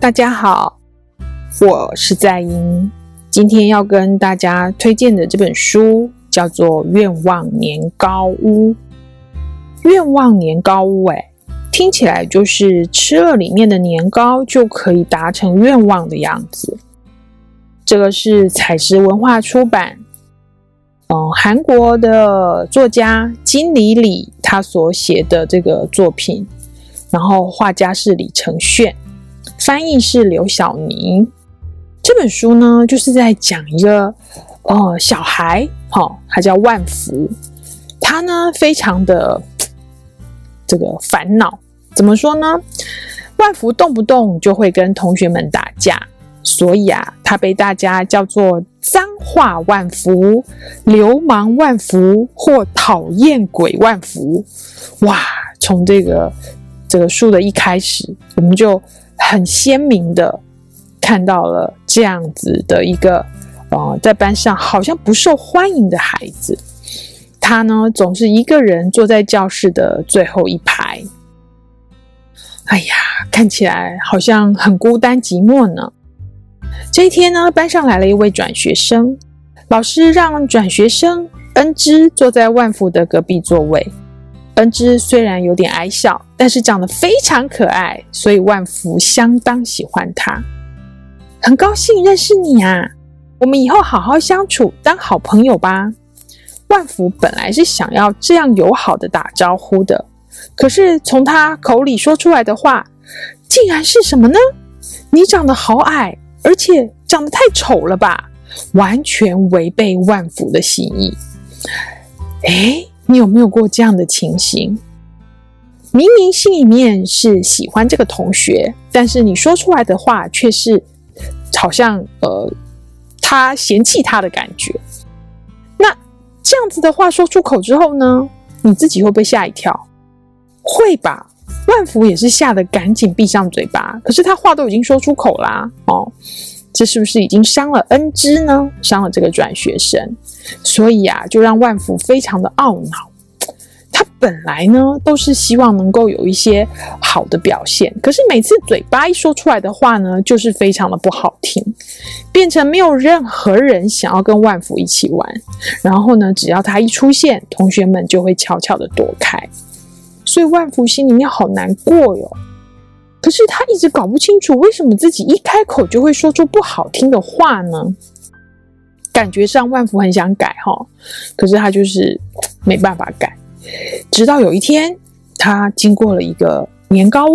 大家好，我是在英。今天要跟大家推荐的这本书叫做《愿望年糕屋》。愿望年糕屋，哎，听起来就是吃了里面的年糕就可以达成愿望的样子。这个是采石文化出版，嗯，韩国的作家金里里他所写的这个作品，然后画家是李承鉉。翻译是刘晓宁。这本书呢，就是在讲一个呃小孩，哈、他叫万福，他呢非常的这个烦恼。怎么说呢？万福动不动就会跟同学们打架，所以啊，他被大家叫做脏话万福、流氓万福或讨厌鬼万福。哇，从这个这个书的一开始，我们就。很鲜明的看到了这样子的一个，呃，在班上好像不受欢迎的孩子，他呢总是一个人坐在教室的最后一排。哎呀，看起来好像很孤单寂寞呢。这一天呢，班上来了一位转学生，老师让转学生恩芝坐在万福的隔壁座位。恩之虽然有点矮小，但是长得非常可爱，所以万福相当喜欢他。很高兴认识你啊，我们以后好好相处，当好朋友吧。万福本来是想要这样友好的打招呼的，可是从他口里说出来的话，竟然是什么呢？你长得好矮，而且长得太丑了吧，完全违背万福的心意。诶你有没有过这样的情形？明明心里面是喜欢这个同学，但是你说出来的话却是好像呃他嫌弃他的感觉。那这样子的话说出口之后呢，你自己会不会吓一跳？会吧？万福也是吓得赶紧闭上嘴巴。可是他话都已经说出口啦，哦。这是不是已经伤了恩芝呢？伤了这个转学生，所以啊，就让万福非常的懊恼。他本来呢，都是希望能够有一些好的表现，可是每次嘴巴一说出来的话呢，就是非常的不好听，变成没有任何人想要跟万福一起玩。然后呢，只要他一出现，同学们就会悄悄的躲开。所以万福心里面好难过哟。可是他一直搞不清楚，为什么自己一开口就会说出不好听的话呢？感觉上万福很想改哈，可是他就是没办法改。直到有一天，他经过了一个年糕屋，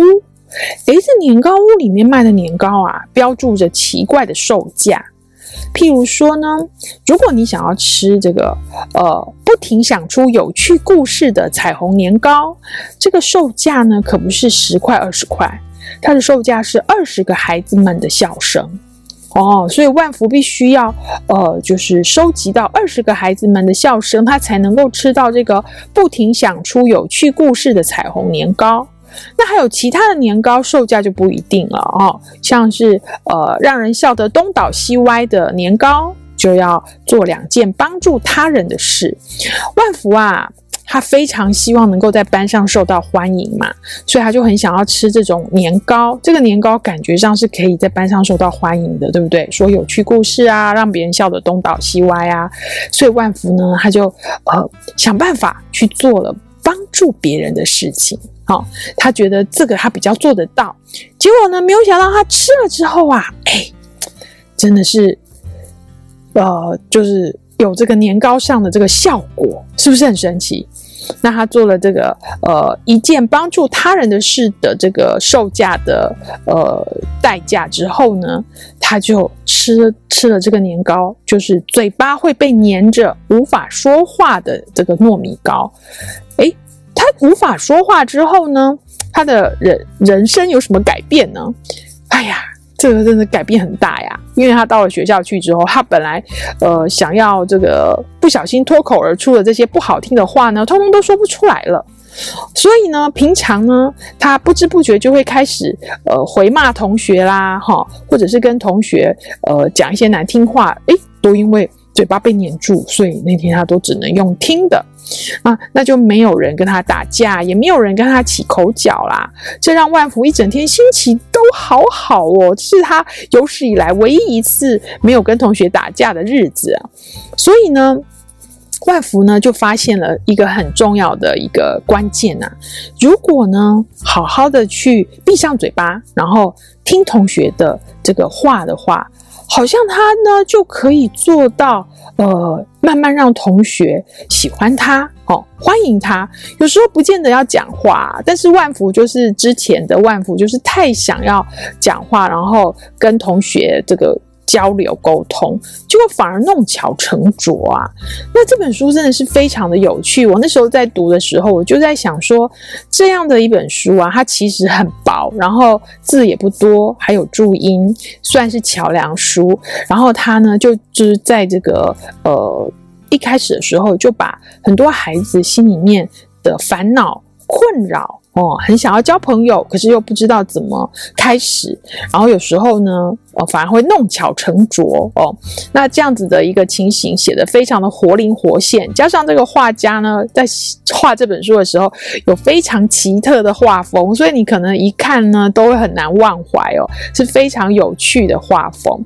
诶，这年糕屋里面卖的年糕啊，标注着奇怪的售价。譬如说呢，如果你想要吃这个呃不停想出有趣故事的彩虹年糕，这个售价呢可不是十块二十块。它的售价是二十个孩子们的笑声哦，所以万福必须要呃，就是收集到二十个孩子们的笑声，他才能够吃到这个不停想出有趣故事的彩虹年糕。那还有其他的年糕，售价就不一定了哦，像是呃让人笑得东倒西歪的年糕，就要做两件帮助他人的事。万福啊。他非常希望能够在班上受到欢迎嘛，所以他就很想要吃这种年糕。这个年糕感觉上是可以在班上受到欢迎的，对不对？说有趣故事啊，让别人笑得东倒西歪啊。所以万福呢，他就呃想办法去做了帮助别人的事情。好、他觉得这个他比较做得到。结果呢，没有想到他吃了之后啊，哎，真的是，呃，就是。有这个年糕上的这个效果，是不是很神奇？那他做了这个呃一件帮助他人的事的这个售价的呃代价之后呢，他就吃吃了这个年糕，就是嘴巴会被黏着，无法说话的这个糯米糕。诶，他无法说话之后呢，他的人人生有什么改变呢？哎呀！这个真的改变很大呀，因为他到了学校去之后，他本来呃想要这个不小心脱口而出的这些不好听的话呢，通通都说不出来了。所以呢，平常呢，他不知不觉就会开始呃回骂同学啦，哈，或者是跟同学呃讲一些难听话，诶，都因为嘴巴被黏住，所以那天他都只能用听的啊，那就没有人跟他打架，也没有人跟他起口角啦。这让万福一整天心情都好好哦，是他有史以来唯一一次没有跟同学打架的日子啊。所以呢，万福呢就发现了一个很重要的一个关键呐、啊，如果呢好好的去闭上嘴巴，然后听同学的这个话的话。好像他呢就可以做到，呃，慢慢让同学喜欢他，哦，欢迎他。有时候不见得要讲话，但是万福就是之前的万福，就是太想要讲话，然后跟同学这个。交流沟通，结果反而弄巧成拙啊！那这本书真的是非常的有趣。我那时候在读的时候，我就在想说，这样的一本书啊，它其实很薄，然后字也不多，还有注音，算是桥梁书。然后它呢，就就是在这个呃一开始的时候，就把很多孩子心里面的烦恼、困扰。哦，很想要交朋友，可是又不知道怎么开始，然后有时候呢，哦，反而会弄巧成拙哦。那这样子的一个情形写得非常的活灵活现，加上这个画家呢，在画这本书的时候有非常奇特的画风，所以你可能一看呢都会很难忘怀哦，是非常有趣的画风。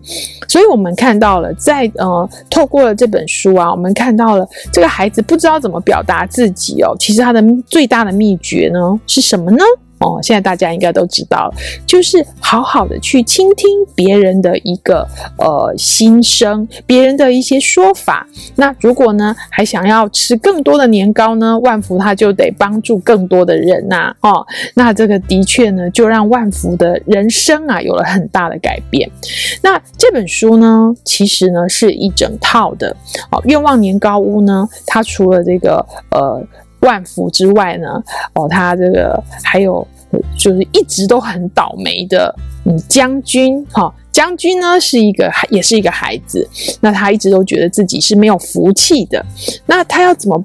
所以我们看到了，在呃透过了这本书啊，我们看到了这个孩子不知道怎么表达自己哦，其实他的最大的秘诀呢。是什么呢？哦，现在大家应该都知道，就是好好的去倾听别人的一个呃心声，别人的一些说法。那如果呢，还想要吃更多的年糕呢，万福他就得帮助更多的人呐、啊。哦，那这个的确呢，就让万福的人生啊有了很大的改变。那这本书呢，其实呢是一整套的。哦，愿望年糕屋呢，它除了这个呃。万福之外呢，哦，他这个还有就是一直都很倒霉的，嗯，将军哈、将军呢是一个也是一个孩子，那他一直都觉得自己是没有福气的，那他要怎么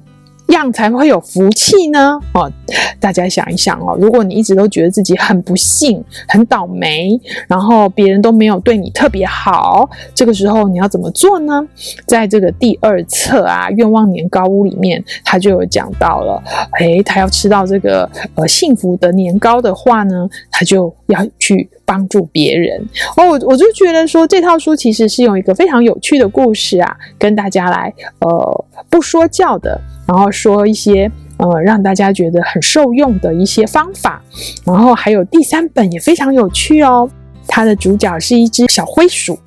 样才会有福气呢？哦，大家想一想哦，如果你一直都觉得自己很不幸、很倒霉，然后别人都没有对你特别好，这个时候你要怎么做呢？在这个第二册啊，愿望年糕屋里面，他就有讲到了，诶，他要吃到这个呃幸福的年糕的话呢，他就要去帮助别人。哦，我我就觉得说这套书其实是用一个非常有趣的故事啊，跟大家来呃不说教的。然后说一些呃让大家觉得很受用的一些方法，然后还有第三本也非常有趣哦，它的主角是一只小灰鼠。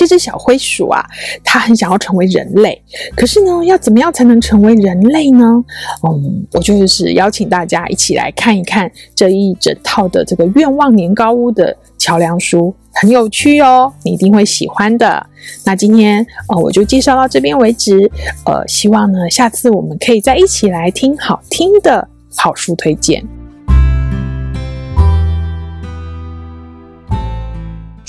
这只小灰鼠啊，它很想要成为人类，可是呢，要怎么样才能成为人类呢？嗯，我就是邀请大家一起来看一看这一整套的这个愿望年糕屋的桥梁书。很有趣哦，你一定会喜欢的。那今天呃，我就介绍到这边为止。呃，希望呢，下次我们可以再一起来听好听的好书推荐。